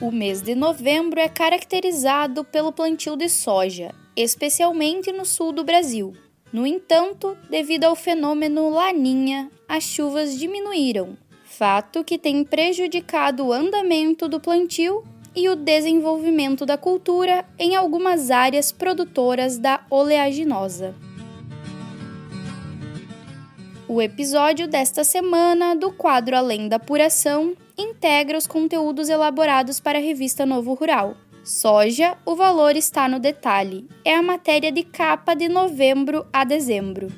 O mês de novembro é caracterizado pelo plantio de soja, especialmente no sul do Brasil. No entanto, devido ao fenômeno Laninha, as chuvas diminuíram, fato que tem prejudicado o andamento do plantio e o desenvolvimento da cultura em algumas áreas produtoras da oleaginosa. O episódio desta semana do quadro Além da Apuração integra os conteúdos elaborados para a revista Novo Rural. Soja, o valor está no detalhe. É a matéria de capa de novembro a dezembro.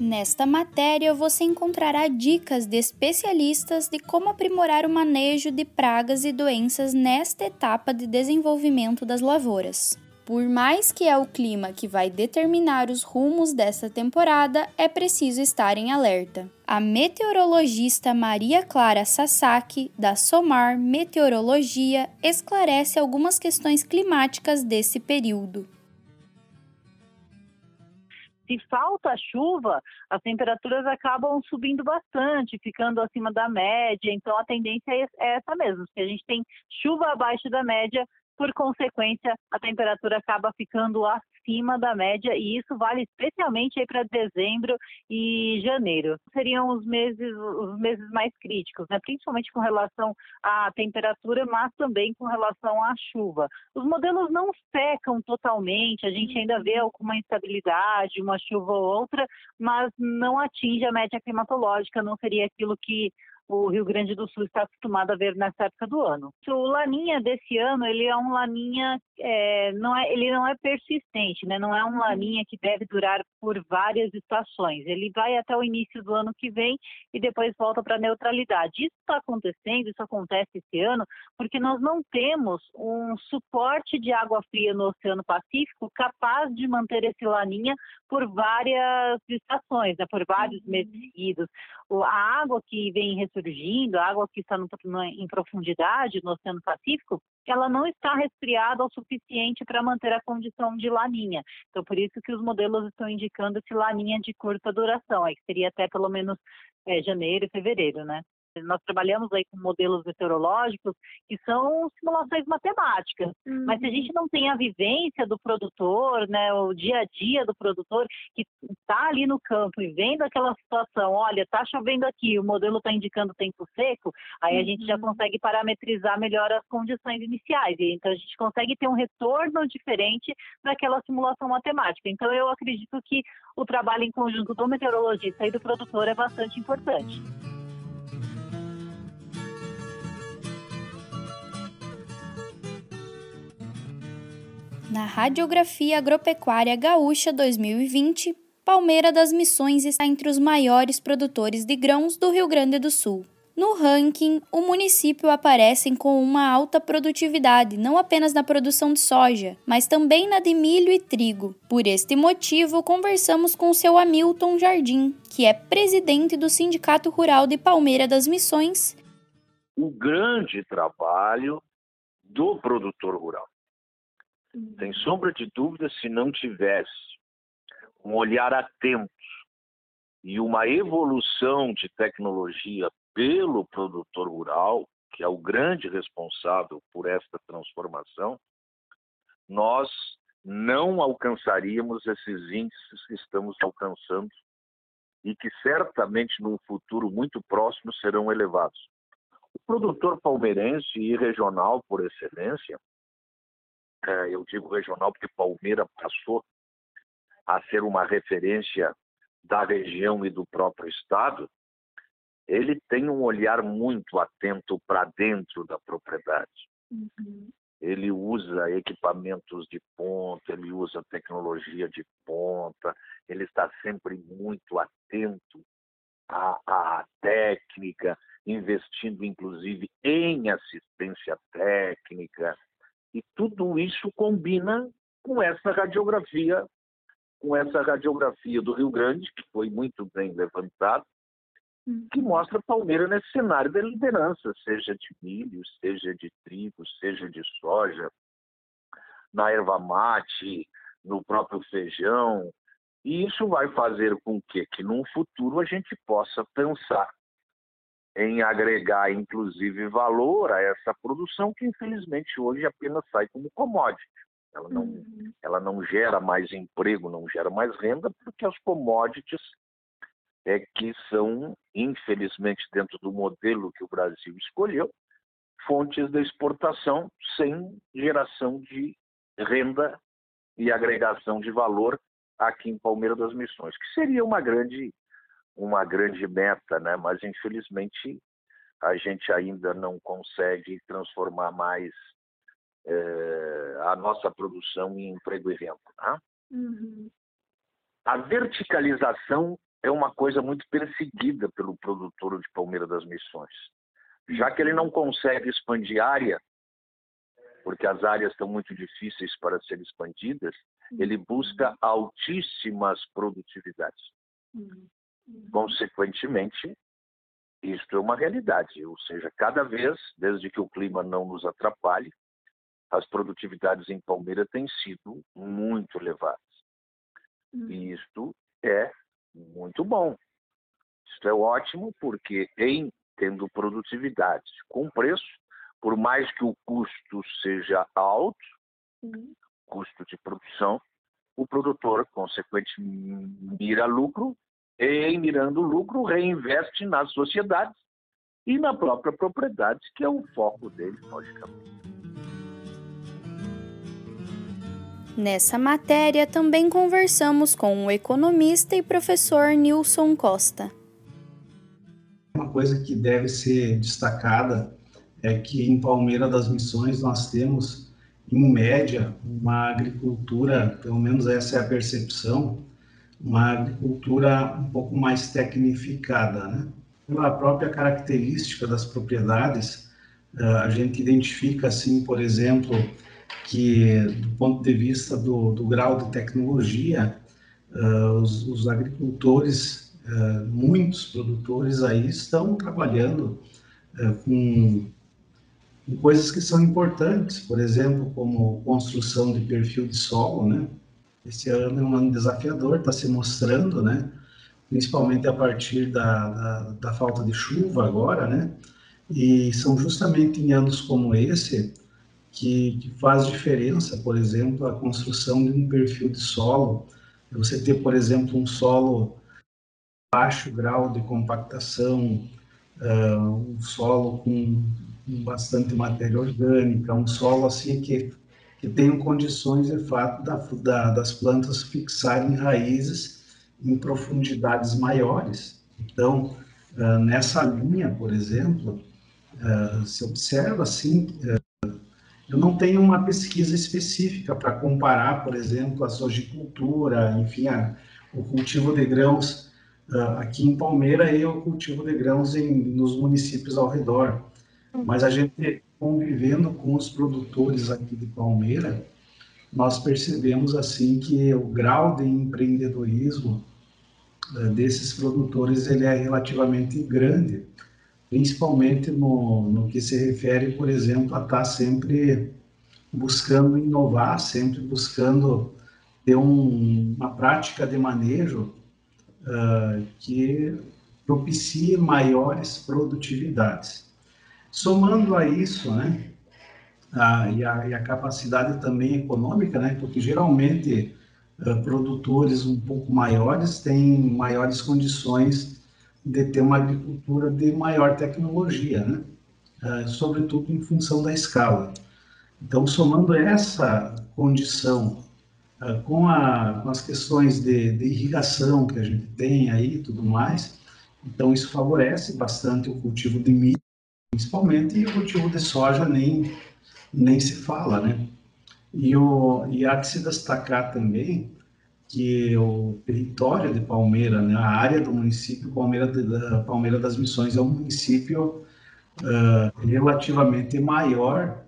Nesta matéria, você encontrará dicas de especialistas de como aprimorar o manejo de pragas e doenças nesta etapa de desenvolvimento das lavouras. Por mais que é o clima que vai determinar os rumos dessa temporada, é preciso estar em alerta. A meteorologista Maria Clara Sasaki, da SOMAR Meteorologia, esclarece algumas questões climáticas desse período. Se falta chuva, as temperaturas acabam subindo bastante, ficando acima da média. Então a tendência é essa mesmo. Se a gente tem chuva abaixo da média, por consequência, a temperatura acaba ficando acima da média e isso vale especialmente para dezembro e janeiro. Seriam os meses os meses mais críticos, né? principalmente com relação à temperatura, mas também com relação à chuva. Os modelos não secam totalmente, a gente ainda vê alguma instabilidade, uma chuva ou outra, mas não atinge a média climatológica, não seria aquilo que o Rio Grande do Sul está acostumado a ver nessa época do ano. O laninha desse ano, ele é um laninha, é, não é, ele não é persistente, né? Não é um laninha que deve durar por várias estações. Ele vai até o início do ano que vem e depois volta para a neutralidade. Isso está acontecendo, isso acontece esse ano, porque nós não temos um suporte de água fria no Oceano Pacífico capaz de manter esse laninha por várias estações, né? por vários uhum. meses seguidos. A água que vem surgindo, a água que está no, no, em profundidade no Oceano Pacífico, ela não está resfriada o suficiente para manter a condição de laninha. Então, por isso que os modelos estão indicando esse laninha de curta duração, aí que seria até pelo menos é, janeiro fevereiro, né? Nós trabalhamos aí com modelos meteorológicos que são simulações matemáticas, uhum. mas se a gente não tem a vivência do produtor, né, o dia a dia do produtor que está ali no campo e vendo aquela situação, olha, está chovendo aqui, o modelo está indicando tempo seco, aí uhum. a gente já uhum. consegue parametrizar melhor as condições iniciais, e então a gente consegue ter um retorno diferente daquela simulação matemática. Então eu acredito que o trabalho em conjunto do meteorologista e do produtor é bastante importante. Na Radiografia Agropecuária Gaúcha 2020, Palmeira das Missões está entre os maiores produtores de grãos do Rio Grande do Sul. No ranking, o município aparece com uma alta produtividade, não apenas na produção de soja, mas também na de milho e trigo. Por este motivo, conversamos com seu Hamilton Jardim, que é presidente do Sindicato Rural de Palmeira das Missões. O grande trabalho do produtor rural sem sombra de dúvida, se não tivesse um olhar atento e uma evolução de tecnologia pelo produtor rural, que é o grande responsável por esta transformação, nós não alcançaríamos esses índices que estamos alcançando e que certamente num futuro muito próximo serão elevados. O produtor palmeirense e regional por excelência eu digo regional porque Palmeira passou a ser uma referência da região e do próprio estado, ele tem um olhar muito atento para dentro da propriedade. Uhum. Ele usa equipamentos de ponta, ele usa tecnologia de ponta, ele está sempre muito atento à, à técnica, investindo inclusive em assistência técnica. E tudo isso combina com essa radiografia, com essa radiografia do Rio Grande, que foi muito bem levantada, que mostra Palmeira nesse cenário da liderança, seja de milho, seja de trigo, seja de soja, na erva mate, no próprio feijão. E isso vai fazer com que, que num futuro a gente possa pensar em agregar, inclusive, valor a essa produção que, infelizmente, hoje apenas sai como commodity. Ela não, uhum. ela não gera mais emprego, não gera mais renda, porque as commodities é que são, infelizmente, dentro do modelo que o Brasil escolheu, fontes de exportação sem geração de renda e agregação de valor aqui em Palmeira das Missões, que seria uma grande uma grande meta, né? Mas infelizmente a gente ainda não consegue transformar mais é, a nossa produção em emprego e renda. Né? Uhum. A verticalização é uma coisa muito perseguida pelo produtor de Palmeira das Missões, já que ele não consegue expandir área, porque as áreas estão muito difíceis para serem expandidas, ele busca altíssimas produtividades. Uhum. Consequentemente, isto é uma realidade, ou seja, cada vez, desde que o clima não nos atrapalhe, as produtividades em Palmeira têm sido muito elevadas. Uhum. E isto é muito bom. Isto é ótimo porque em tendo produtividade com preço, por mais que o custo seja alto, uhum. custo de produção, o produtor, consequentemente, mira lucro e, em mirando lucro, reinveste nas sociedades e na própria propriedade, que é o foco dele, logicamente. Nessa matéria, também conversamos com o economista e professor Nilson Costa. Uma coisa que deve ser destacada é que em Palmeira das Missões nós temos, em média, uma agricultura, pelo menos essa é a percepção, uma agricultura um pouco mais tecnificada, né? Pela própria característica das propriedades, eh, a gente identifica, assim, por exemplo, que do ponto de vista do, do grau de tecnologia, uh, os, os, agricultores, uh, muitos produtores aí estão trabalhando com, coisas que são importantes, por exemplo, como construção de perfil de solo, né? Esse ano é um ano desafiador, está se mostrando, né? Principalmente a partir da, da, da falta de chuva agora, né? E são justamente em anos como esse que, que, faz diferença, por exemplo, a construção de um perfil de solo. Você ter, por exemplo, um solo baixo grau de compactação, uh, um solo com, com, bastante matéria orgânica, um solo assim que, que tenha condições, de fato, da, da, das plantas fixarem raízes em profundidades maiores. Então, uh, nessa linha, por exemplo, uh, se observa assim eu não tenho uma pesquisa específica para comparar, por exemplo, a sojicultura, enfim, a, o cultivo de grãos uh, aqui em Palmeira e o cultivo de grãos em, nos municípios ao redor. Mas a gente convivendo com os produtores aqui de Palmeira, nós percebemos assim que o grau de empreendedorismo uh, desses produtores ele é relativamente grande principalmente no, no que se refere, por exemplo, a estar tá sempre buscando inovar, sempre buscando ter um, uma prática de manejo uh, que propicie maiores produtividades. Somando a isso, né, a, e, a, e, a, capacidade também econômica, né, porque geralmente uh, produtores um pouco maiores têm maiores condições de ter uma agricultura de maior tecnologia, né? Uh, sobretudo em função da escala. Então, somando essa condição uh, com, a, com, as questões de, de, irrigação que a gente tem aí e tudo mais, então isso favorece bastante o cultivo de milho, principalmente, e o cultivo de soja nem, nem se fala, né? E, o, e há que se destacar também que o território de Palmeira, né, a área do município Palmeira, da Palmeira das Missões é um município uh, relativamente maior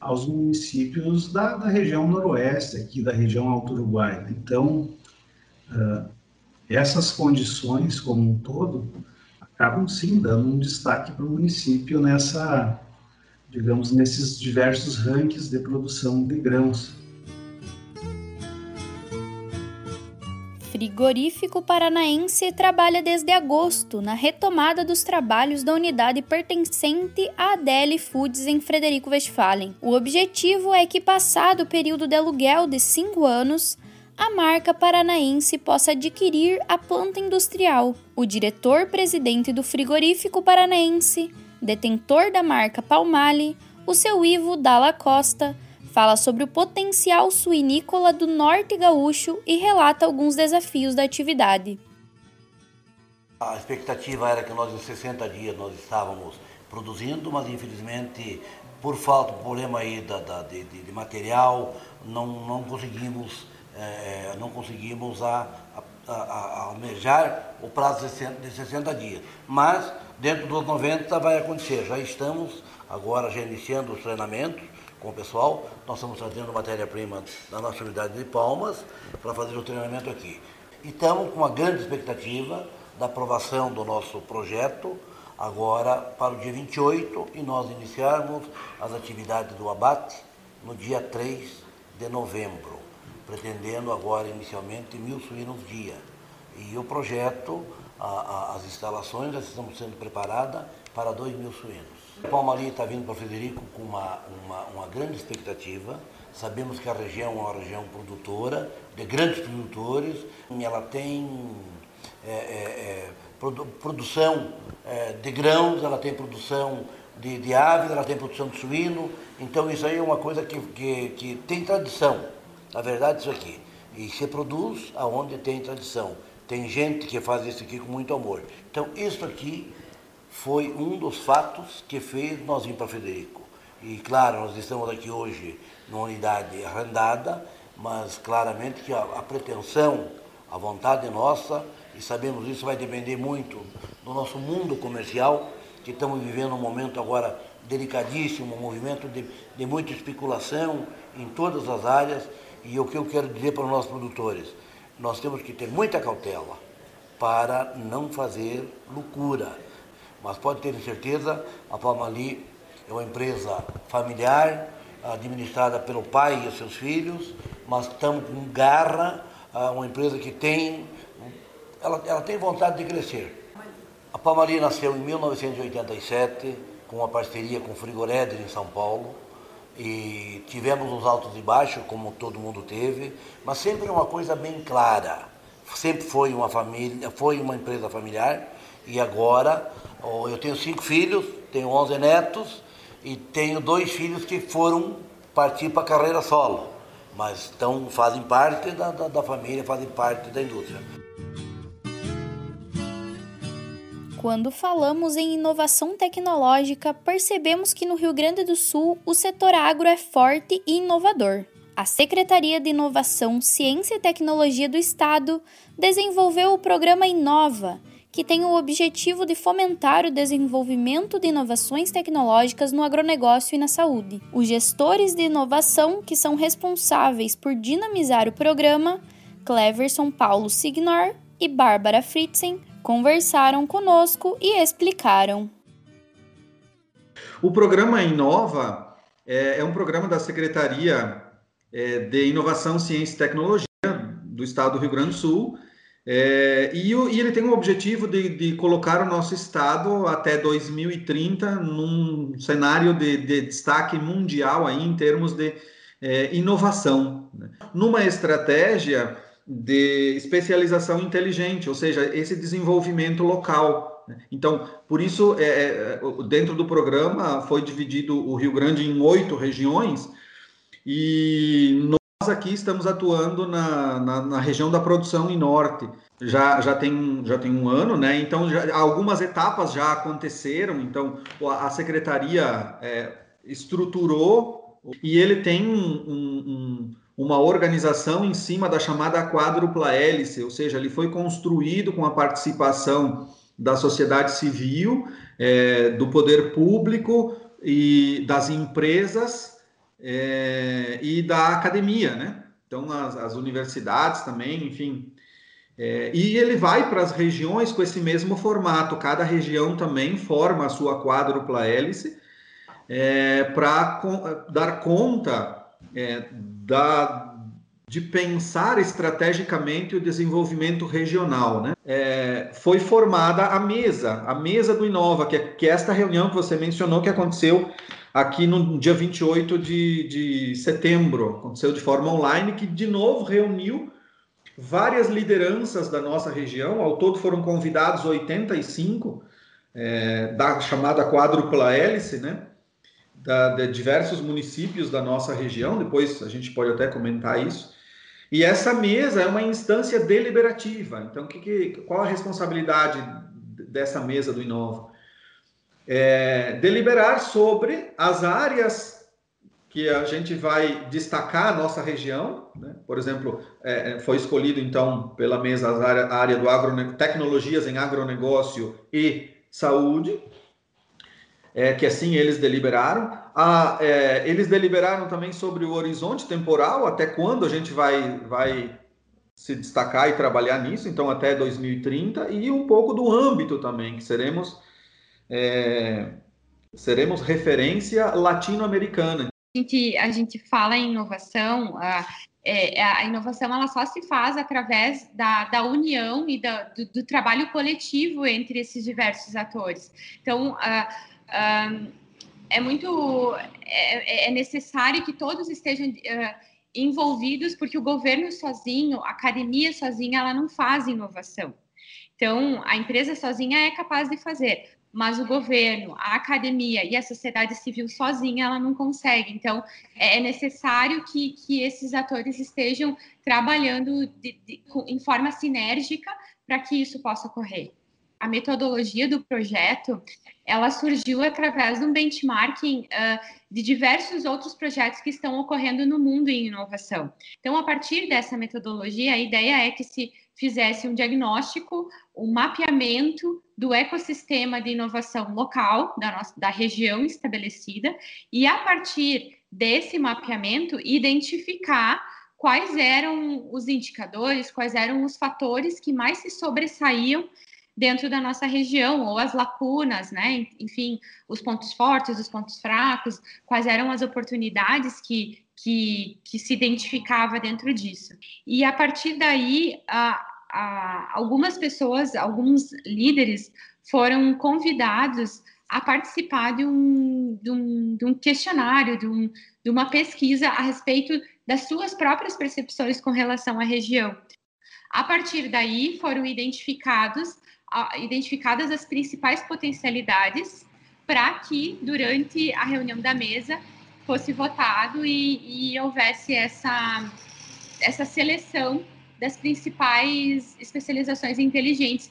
aos municípios da, da, região noroeste, aqui da região Alto Uruguai. Né? Então, uh, essas condições como um todo acabam sim dando um destaque para o município nessa, digamos, nesses diversos rankings de produção de grãos. Frigorífico Paranaense trabalha desde agosto na retomada dos trabalhos da unidade pertencente à Adele Foods em Frederico Westphalen. O objetivo é que, passado o período de aluguel de cinco anos, a marca paranaense possa adquirir a planta industrial. O diretor-presidente do Frigorífico Paranaense, detentor da marca Palmale, o seu Ivo Dalla Costa, fala sobre o potencial suinícola do norte gaúcho e relata alguns desafios da atividade. A expectativa era que nós em 60 dias nós estávamos produzindo, mas infelizmente por falta, problema aí da, da de, de, material, não, não conseguimos, é, não conseguimos a, a, a, almejar o prazo de 60, de 60 dias. Mas dentro dos 90 vai acontecer. Já estamos agora já iniciando os treinamentos com o pessoal. Nós estamos trazendo matéria-prima da nossa unidade de Palmas para fazer o treinamento aqui. E estamos com uma grande expectativa da aprovação do nosso projeto agora para o dia 28 e nós iniciarmos as atividades do abate no dia 3 de novembro, pretendendo agora inicialmente mil suínos dia. E o projeto, a, a, as instalações já estão sendo preparadas para dois mil suínos. O Palmaria está vindo para Frederico com uma, uma, uma, grande expectativa. Sabemos que a região é uma região produtora, de grandes produtores, e ela tem é, é, é, produ produção é, de grãos, ela tem produção de, de, aves, ela tem produção de suíno. Então isso aí é uma coisa que, que, que tem tradição. Na verdade, isso aqui. E se produz aonde tem tradição. Tem gente que faz isso aqui com muito amor. Então, isso aqui foi um dos fatos que fez nós ir para Federico. E claro, nós estamos aqui hoje numa unidade arrendada, mas claramente que a, a pretensão, a vontade nossa, e sabemos isso vai depender muito do nosso mundo comercial, que estamos vivendo um momento agora delicadíssimo, um movimento de, de muita especulação em todas as áreas, e o que eu quero dizer para os nossos produtores, nós temos que ter muita cautela para não fazer loucura mas pode ter certeza, a Palmali é uma empresa familiar, administrada pelo pai e seus filhos, mas estamos com garra, uma empresa que tem, ela, ela tem vontade de crescer. A Palmali nasceu em 1987, com uma parceria com o Frigoréder em São Paulo, e tivemos uns altos e baixos, como todo mundo teve, mas sempre uma coisa bem clara. Sempre foi uma família, foi uma empresa familiar, e agora eu tenho cinco filhos, tenho onze netos e tenho dois filhos que foram partir para a carreira solo, mas estão, fazem parte da, da, da família, fazem parte da indústria. Quando falamos em inovação tecnológica, percebemos que no Rio Grande do Sul o setor agro é forte e inovador. A Secretaria de Inovação, Ciência e Tecnologia do Estado desenvolveu o programa Inova, que tem o objetivo de fomentar o desenvolvimento de inovações tecnológicas no agronegócio e na saúde. Os gestores de inovação que são responsáveis por dinamizar o programa, Cleverson Paulo Signor e Bárbara Fritzen, conversaram conosco e explicaram. O programa Inova é, é um programa da Secretaria é, de Inovação, Ciência e Tecnologia do Estado do Rio Grande do Sul, é, e, ele tem o objetivo de, de, colocar o nosso estado até 2030 num cenário de, de destaque mundial aí em termos de inovação, né? numa estratégia de especialização inteligente, ou seja, esse desenvolvimento local. Né? Então, por isso, é, é, dentro do programa foi dividido o Rio Grande em oito regiões e nós aqui estamos atuando na, na, na, região da produção em norte. Já, já, tem, já tem um ano, né? Então, já, algumas etapas já aconteceram. Então, a, secretaria é, estruturou e ele tem um, um, uma organização em cima da chamada quádrupla hélice, ou seja, ele foi construído com a participação da sociedade civil, é, do poder público e das empresas é, e da academia, né? Então, as, as universidades também, enfim. É, e ele vai para as regiões com esse mesmo formato. Cada região também forma a sua quádrupla hélice é, para dar conta é, da, de pensar estrategicamente o desenvolvimento regional. Né? É, foi formada a mesa, a mesa do Inova, que é, que é esta reunião que você mencionou que aconteceu aqui no dia 28 de, de setembro, aconteceu de forma online, que de novo reuniu várias lideranças da nossa região, ao todo foram convidados 85, é, da chamada quádrupla hélice, né? Da, de diversos municípios da nossa região, depois a gente pode até comentar isso. E essa mesa é uma instância deliberativa. Então, que, que, qual a responsabilidade dessa mesa do Inova? É, deliberar sobre as áreas que a gente vai destacar a nossa região. Né? Por exemplo, é, é foi escolhido então pela mesa a área, a área do agro, tecnologias em agronegócio e saúde, é, que assim eles deliberaram. Ah, é, eles deliberaram também sobre o horizonte temporal, até quando a gente vai, vai se destacar e trabalhar nisso, então até 2030, e um pouco do âmbito também, que seremos, é, seremos referência latino-americana. A gente, a gente fala em inovação, a, é, a inovação ela só se faz através da, da união e da, do, do, trabalho coletivo entre esses diversos atores. Então, a, é muito é, é, necessário que todos estejam uh, envolvidos, porque o governo sozinho, a academia sozinha, ela não faz inovação. Então, a empresa sozinha é capaz de fazer, mas o governo, a academia e a sociedade civil sozinha, ela não consegue. Então, é, é necessário que, que esses atores estejam trabalhando de, de, em forma sinérgica para que isso possa ocorrer a metodologia do projeto ela surgiu através de um benchmarking uh, de diversos outros projetos que estão ocorrendo no mundo em inovação. Então, a partir dessa metodologia, a ideia é que se fizesse um diagnóstico, um mapeamento do ecossistema de inovação local da, nossa, da região estabelecida e, a partir desse mapeamento, identificar quais eram os indicadores, quais eram os fatores que mais se sobressaíam dentro da nossa região, ou as lacunas, né? Enfim, os pontos fortes, os pontos fracos, quais eram as oportunidades que, que, que se identificava dentro disso. E a partir daí, a, a, algumas pessoas, alguns líderes foram convidados a participar de um, de um, de um questionário, de, um, de uma pesquisa a respeito das suas próprias percepções com relação à região. A partir daí, foram identificados identificadas as principais potencialidades para que, durante a reunião da mesa, fosse votado e, e houvesse essa, essa seleção das principais especializações inteligentes.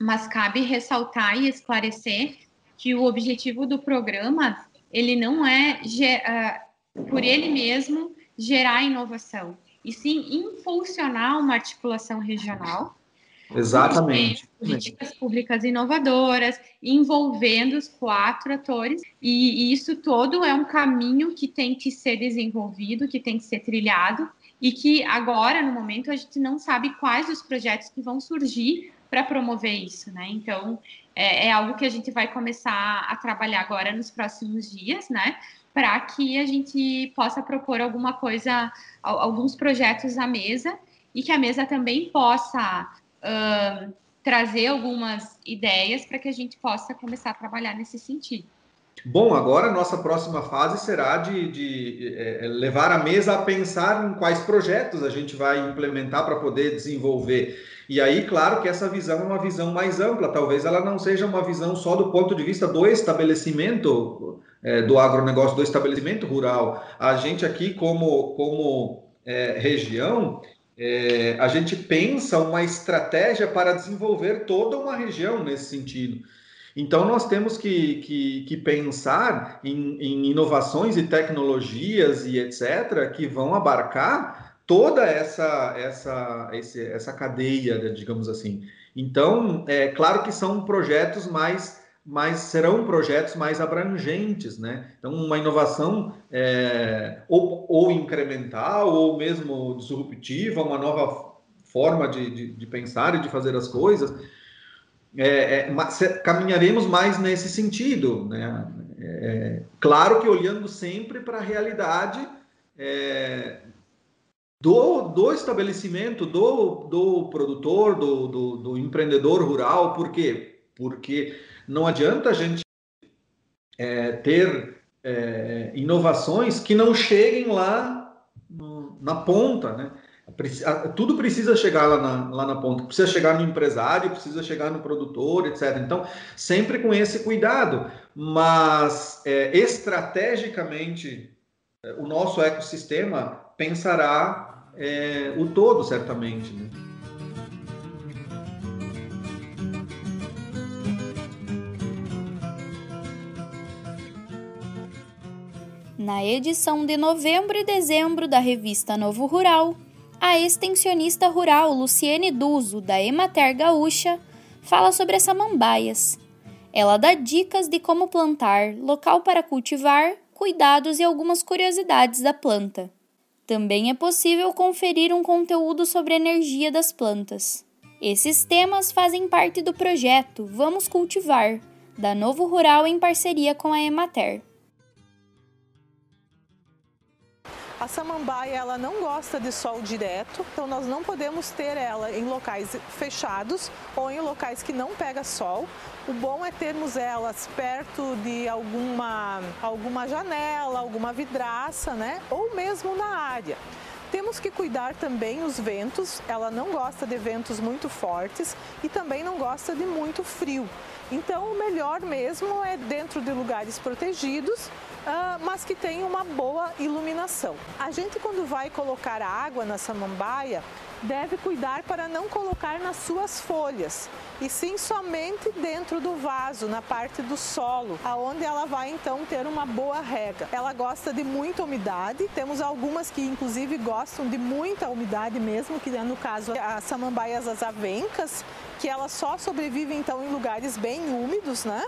Mas cabe ressaltar e esclarecer que o objetivo do programa ele não é uh, por ele mesmo gerar inovação, e sim impulsionar uma articulação regional Exatamente. Políticas públicas inovadoras, envolvendo os quatro atores, e isso todo é um caminho que tem que ser desenvolvido, que tem que ser trilhado, e que agora, no momento, a gente não sabe quais os projetos que vão surgir para promover isso, né? Então, é, é, algo que a gente vai começar a trabalhar agora nos próximos dias, né? Para que a gente possa propor alguma coisa, alguns projetos à mesa e que a mesa também possa trazer algumas ideias para que a gente possa começar a trabalhar nesse sentido. Bom, agora a nossa próxima fase será de, de é, levar a mesa a pensar em quais projetos a gente vai implementar para poder desenvolver. E aí, claro que essa visão é uma visão mais ampla, talvez ela não seja uma visão só do ponto de vista do estabelecimento, é, do agronegócio, do estabelecimento rural. A gente aqui, como, como é, região, é, a gente pensa uma estratégia para desenvolver toda uma região nesse sentido. Então, nós temos que, que, que pensar em, em, inovações e tecnologias e etc., que vão abarcar toda essa, essa, essa cadeia, digamos assim. Então, é claro que são projetos mais mas serão projetos mais abrangentes, né? Então, uma inovação é, ou, ou, incremental ou mesmo disruptiva, uma nova forma de, de, de pensar e de fazer as coisas, é, é, caminharemos mais nesse sentido, né? É, claro que olhando sempre para a realidade é, do, do estabelecimento, do, do produtor, do, do, do empreendedor rural. Por quê? Porque não adianta a gente é, ter é, inovações que não cheguem lá no, na ponta, né? Tudo precisa chegar lá na, lá na ponta, precisa chegar no empresário, precisa chegar no produtor, etc. Então, sempre com esse cuidado, mas é, estrategicamente é, o nosso ecossistema pensará é, o todo, certamente. Né? Na edição de novembro e dezembro da revista Novo Rural, a extensionista rural Luciene Duzo, da Emater Gaúcha, fala sobre as samambaias. Ela dá dicas de como plantar, local para cultivar, cuidados e algumas curiosidades da planta. Também é possível conferir um conteúdo sobre a energia das plantas. Esses temas fazem parte do projeto Vamos Cultivar, da Novo Rural em parceria com a Emater. A samambaia ela não gosta de sol direto, então nós não podemos ter ela em locais fechados ou em locais que não pega sol. O bom é termos elas perto de alguma, alguma janela, alguma vidraça, né? Ou mesmo na área. Temos que cuidar também os ventos, ela não gosta de ventos muito fortes e também não gosta de muito frio. Então, o melhor mesmo é dentro de lugares protegidos, mas que tem uma boa iluminação. A gente, quando vai colocar água na samambaia, deve cuidar para não colocar nas suas folhas, e sim somente dentro do vaso, na parte do solo, aonde ela vai então ter uma boa rega. Ela gosta de muita umidade, temos algumas que inclusive gostam de muita umidade mesmo, que é no caso as samambaias as avencas, que elas só sobrevivem então em lugares bem úmidos, né?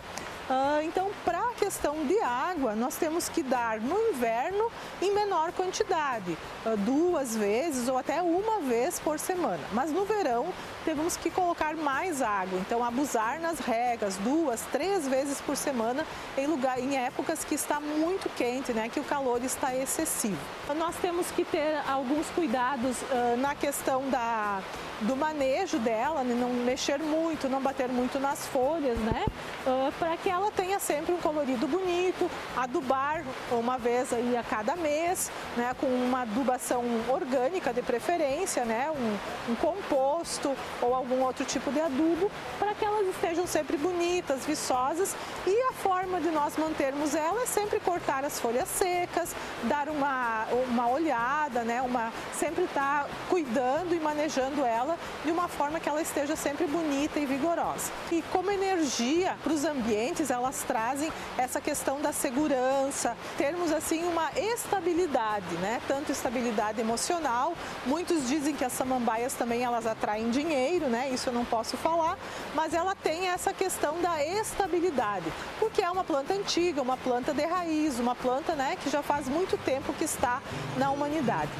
Ah, então, para a questão de água, nós temos que dar no inverno em menor quantidade, ah, duas vezes ou até uma vez por semana. Mas no verão, temos que colocar mais água, então abusar nas regas, duas, três vezes por semana em, lugar, em épocas que está muito quente, né, que o calor está excessivo. Nós temos que ter alguns cuidados uh, na questão da, do manejo dela, né, não mexer muito, não bater muito nas folhas, né, uh, para que ela tenha sempre um colorido bonito, adubar uma vez aí a cada mês, né, com uma adubação orgânica de preferência, né, um, um composto ou algum outro tipo de adubo, para que elas estejam sempre bonitas, viçosas e a forma de nós mantermos ela é sempre cortar as folhas secas, dar uma, uma olhada, né, uma, sempre estar tá cuidando e manejando ela de uma forma que ela esteja sempre bonita e vigorosa. E como energia para os ambientes, elas trazem essa questão da segurança, termos assim uma estabilidade, né? Tanto estabilidade emocional, muitos dizem que as samambaias também elas atraem dinheiro, né? Isso eu não posso falar, mas ela tem essa questão da estabilidade, porque é uma planta antiga, uma planta de raiz, uma planta, né, que já faz muito tempo que está na humanidade.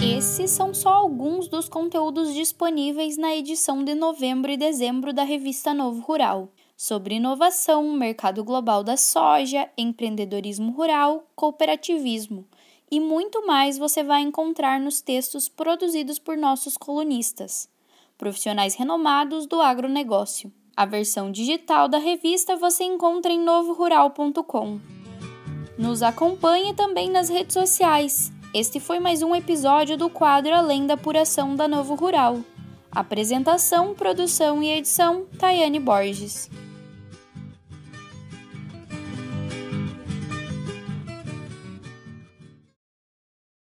Esses são só alguns dos conteúdos disponíveis na edição de novembro e dezembro da revista Novo Rural, sobre inovação, mercado global da soja, empreendedorismo rural, cooperativismo e muito mais você vai encontrar nos textos produzidos por nossos colunistas, profissionais renomados do agronegócio. A versão digital da revista você encontra em novorural.com. Nos acompanhe também nas redes sociais este foi mais um episódio do quadro Além da Apuração da Novo Rural. Apresentação, produção e edição: Tayane Borges.